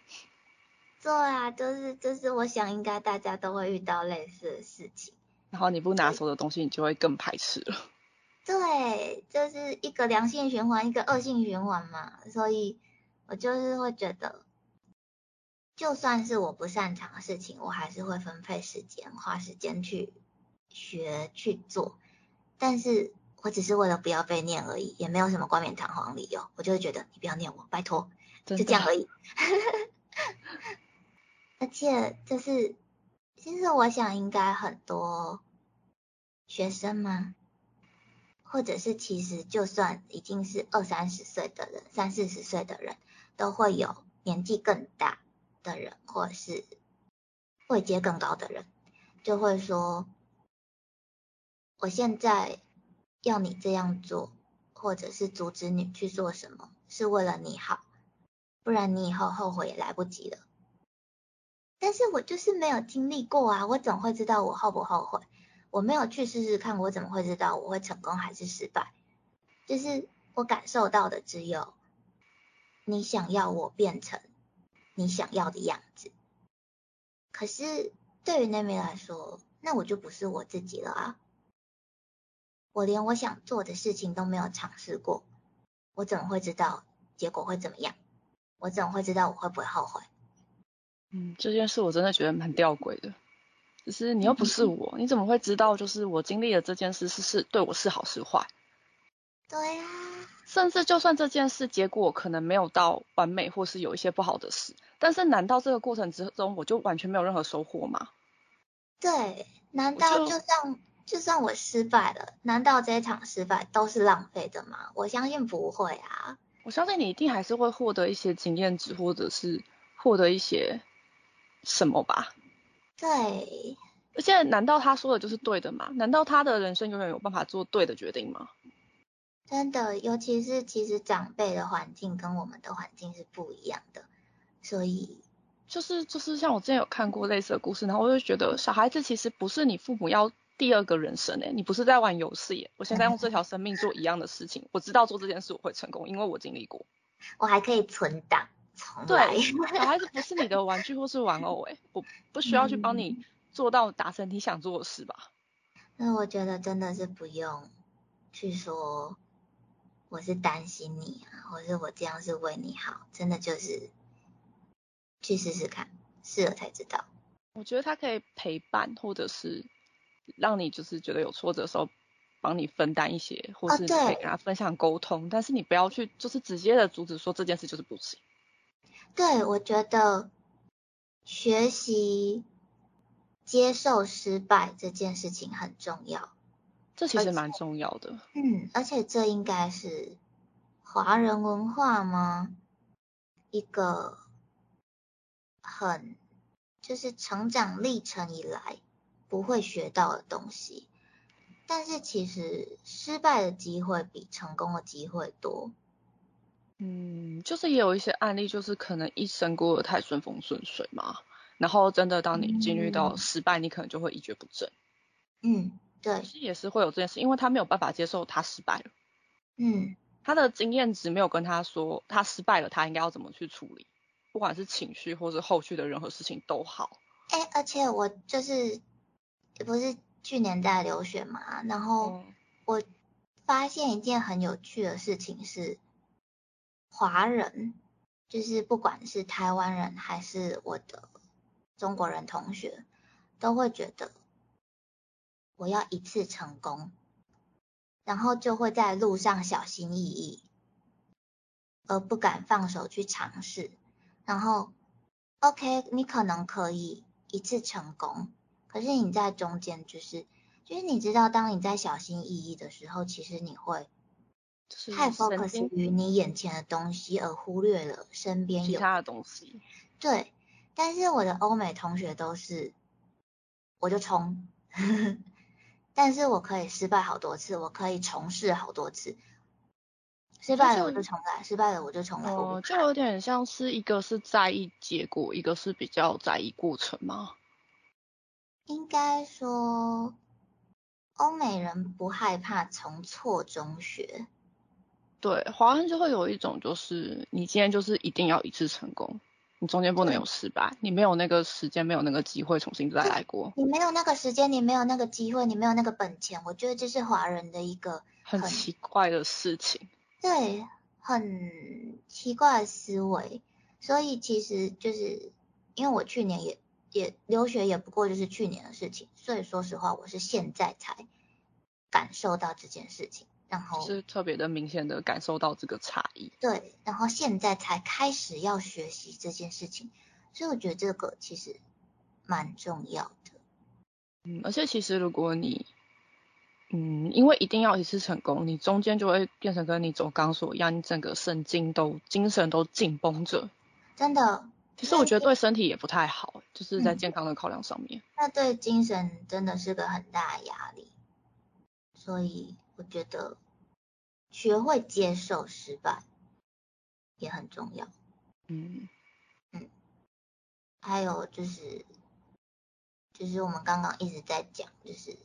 对啊，就是就是我想应该大家都会遇到类似的事情。然后你不拿手的东西，你就会更排斥了。对，就是一个良性循环，一个恶性循环嘛。所以我就是会觉得，就算是我不擅长的事情，我还是会分配时间，花时间去学去做。但是我只是为了不要被念而已，也没有什么冠冕堂皇理由，我就会觉得你不要念我，拜托，就这样而已。而且就是，其实我想应该很多学生嘛，或者是其实就算已经是二三十岁的人，三四十岁的人，都会有年纪更大的人，或者是位阶更高的人，就会说。我现在要你这样做，或者是阻止你去做什么，是为了你好，不然你以后后悔也来不及了。但是我就是没有经历过啊，我怎会知道我后不后悔？我没有去试试看，我怎么会知道我会成功还是失败？就是我感受到的只有，你想要我变成你想要的样子。可是对于那边来说，那我就不是我自己了啊。我连我想做的事情都没有尝试过，我怎么会知道结果会怎么样？我怎么会知道我会不会后悔？嗯，这件事我真的觉得蛮吊诡的。就是你又不是我，你怎么会知道？就是我经历了这件事是是对我是好是坏？对呀。甚至就算这件事结果可能没有到完美，或是有一些不好的事，但是难道这个过程之中我就完全没有任何收获吗？对，难道就算就算我失败了，难道这一场失败都是浪费的吗？我相信不会啊。我相信你一定还是会获得一些经验值，或者是获得一些什么吧。对。而且，难道他说的就是对的吗？难道他的人生永远有办法做对的决定吗？真的，尤其是其实长辈的环境跟我们的环境是不一样的，所以就是就是像我之前有看过类似的故事，然后我就觉得小孩子其实不是你父母要第二个人生诶，你不是在玩游戏，我现在用这条生命做一样的事情，我知道做这件事我会成功，因为我经历过，我还可以存档重来。小孩子不是你的玩具或是玩偶诶，我不需要去帮你做到达成你想做的事吧？那我觉得真的是不用去说。我是担心你啊，或是我这样是为你好，真的就是去试试看，试了才知道。我觉得他可以陪伴，或者是让你就是觉得有挫折的时候，帮你分担一些，或是可以跟他分享沟通。但是你不要去就是直接的阻止说这件事就是不行。对，我觉得学习接受失败这件事情很重要。这其实蛮重要的。嗯，而且这应该是华人文化吗？一个很就是成长历程以来不会学到的东西。但是其实失败的机会比成功的机会多。嗯，就是也有一些案例，就是可能一生过得太顺风顺水嘛，然后真的当你经历到失败，你可能就会一蹶不振。嗯。对，其实也是会有这件事，因为他没有办法接受他失败了。嗯，他的经验值没有跟他说他失败了，他应该要怎么去处理，不管是情绪或是后续的任何事情都好。哎，而且我就是不是去年在留学嘛，然后我发现一件很有趣的事情是，华人就是不管是台湾人还是我的中国人同学，都会觉得。我要一次成功，然后就会在路上小心翼翼，而不敢放手去尝试。然后，OK，你可能可以一次成功，可是你在中间就是，就是你知道，当你在小心翼翼的时候，其实你会太 focus 于你眼前的东西，而忽略了身边其他的东西。对，但是我的欧美同学都是，我就冲。但是我可以失败好多次，我可以重试好多次，失败了我就重来，失败了我就重来。哦，就有点像是一个是在意结果，一个是比较在意过程吗？应该说，欧美人不害怕从错中学。对，华人就会有一种就是，你今天就是一定要一次成功。你中间不能有失败，你没有那个时间，没有那个机会重新再来过。你没有那个时间，你没有那个机会，你没有那个本钱，我觉得这是华人的一个很奇怪的事情。对，很奇怪的思维。所以其实就是因为我去年也也留学，也不过就是去年的事情，所以说实话，我是现在才感受到这件事情。然后是特别的明显的感受到这个差异。对，然后现在才开始要学习这件事情，所以我觉得这个其实蛮重要的。嗯，而且其实如果你，嗯，因为一定要一次成功，你中间就会变成跟你走钢索一样，你整个神经都精神都紧绷着。真的。其实我觉得对身体也不太好，就是在健康的考量上面。那对精神真的是个很大的压力，所以我觉得。学会接受失败也很重要。嗯嗯，还有就是，就是我们刚刚一直在讲，就是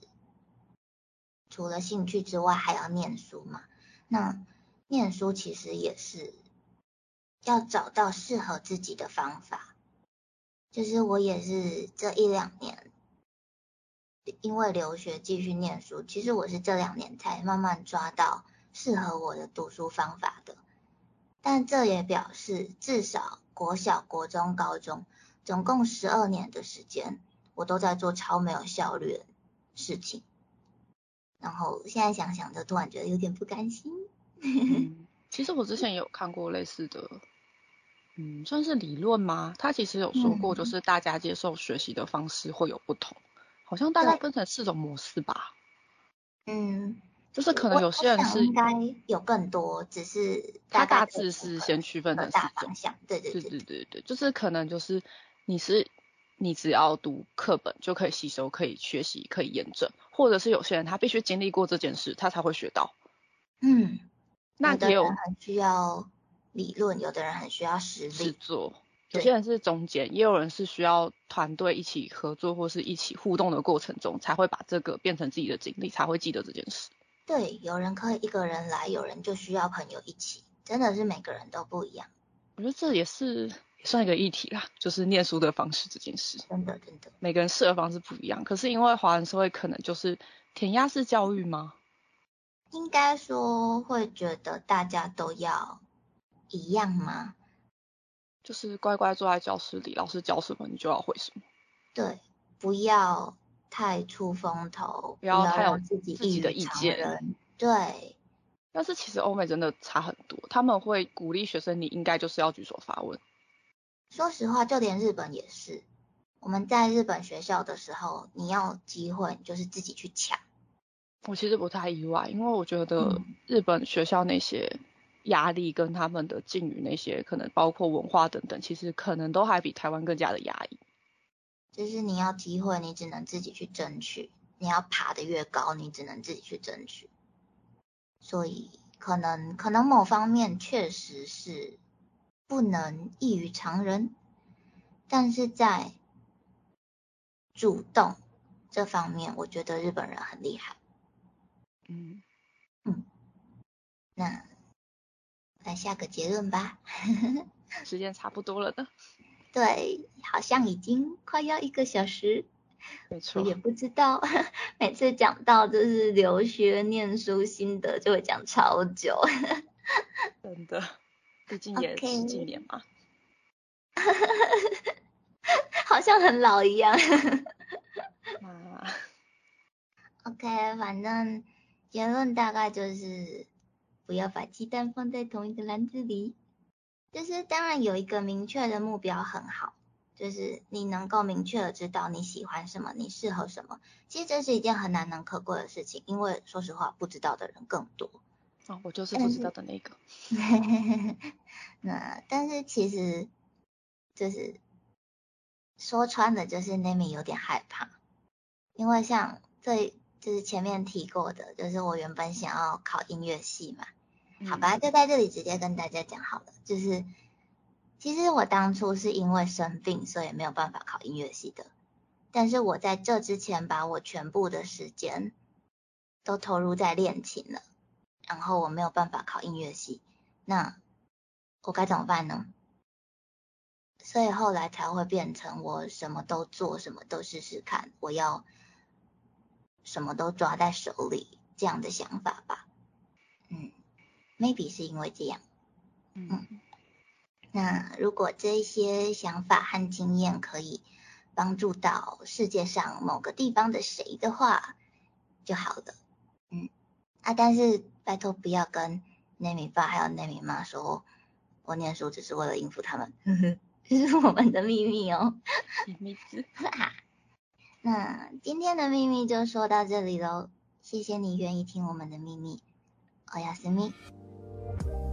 除了兴趣之外，还要念书嘛。那念书其实也是要找到适合自己的方法。就是我也是这一两年，因为留学继续念书，其实我是这两年才慢慢抓到。适合我的读书方法的，但这也表示至少国小、国中、高中总共十二年的时间，我都在做超没有效率的事情。然后现在想想，就突然觉得有点不甘心。其实我之前也有看过类似的，嗯，算是理论吗？他其实有说过，就是大家接受学习的方式会有不同，好像大概分成四种模式吧。嗯，就是可能有些人是应该有更多，只是他大致是先区分成大方向。对对对对对对，就是可能就是你是你只要读课本就可以吸收、可以学习、可以验证，或者是有些人他必须经历过这件事，他才会学到。嗯。那也有很需要理论，有的人很需要实力做，有些人是中间，也有人是需要团队一起合作或是一起互动的过程中，才会把这个变成自己的经历，才会记得这件事。对，有人可以一个人来，有人就需要朋友一起，真的是每个人都不一样。我觉得这也是算一个议题啦，就是念书的方式这件事。真的真的，每个人适合方式不一样，可是因为华人社会可能就是填鸭式教育吗？应该说会觉得大家都要一样吗？就是乖乖坐在教室里，老师教什么你就要会什么。对，不要太出风头，不要太有自己自己的意见。对。但是其实欧美真的差很多，他们会鼓励学生，你应该就是要举手发问。说实话，就连日本也是。我们在日本学校的时候，你要机会就是自己去抢。我其实不太意外，因为我觉得日本学校那些压力跟他们的境遇那些，可能包括文化等等，其实可能都还比台湾更加的压抑。就是你要机会，你只能自己去争取；你要爬得越高，你只能自己去争取。所以可能可能某方面确实是不能异于常人，但是在主动这方面，我觉得日本人很厉害。嗯嗯，那来下个结论吧。时间差不多了的。对，好像已经快要一个小时。没错。我也不知道，每次讲到就是留学念书心得，就会讲超久。真的，毕竟也十几年嘛。好像很老一样。OK，反正。结论大概就是不要把鸡蛋放在同一个篮子里。就是当然有一个明确的目标很好，就是你能够明确的知道你喜欢什么，你适合什么。其实这是一件很难能可贵的事情，因为说实话不知道的人更多。哦，我就是不知道的那个。那但是其实就是说穿了，就是 Nami 有点害怕，因为像这。就是前面提过的，就是我原本想要考音乐系嘛，好吧，就在这里直接跟大家讲好了，就是其实我当初是因为生病，所以没有办法考音乐系的，但是我在这之前把我全部的时间都投入在练琴了，然后我没有办法考音乐系，那我该怎么办呢？所以后来才会变成我什么都做，什么都试试看，我要。什么都抓在手里，这样的想法吧，嗯，maybe 是因为这样，嗯，那如果这些想法和经验可以帮助到世界上某个地方的谁的话就好了，嗯，啊，但是拜托不要跟 Nami 爸还有 Nami 妈说，我念书只是为了应付他们，这是我们的秘密哦，秘密，哈哈。那今天的秘密就说到这里喽，谢谢你愿意听我们的秘密，欧亚斯密。Thank you.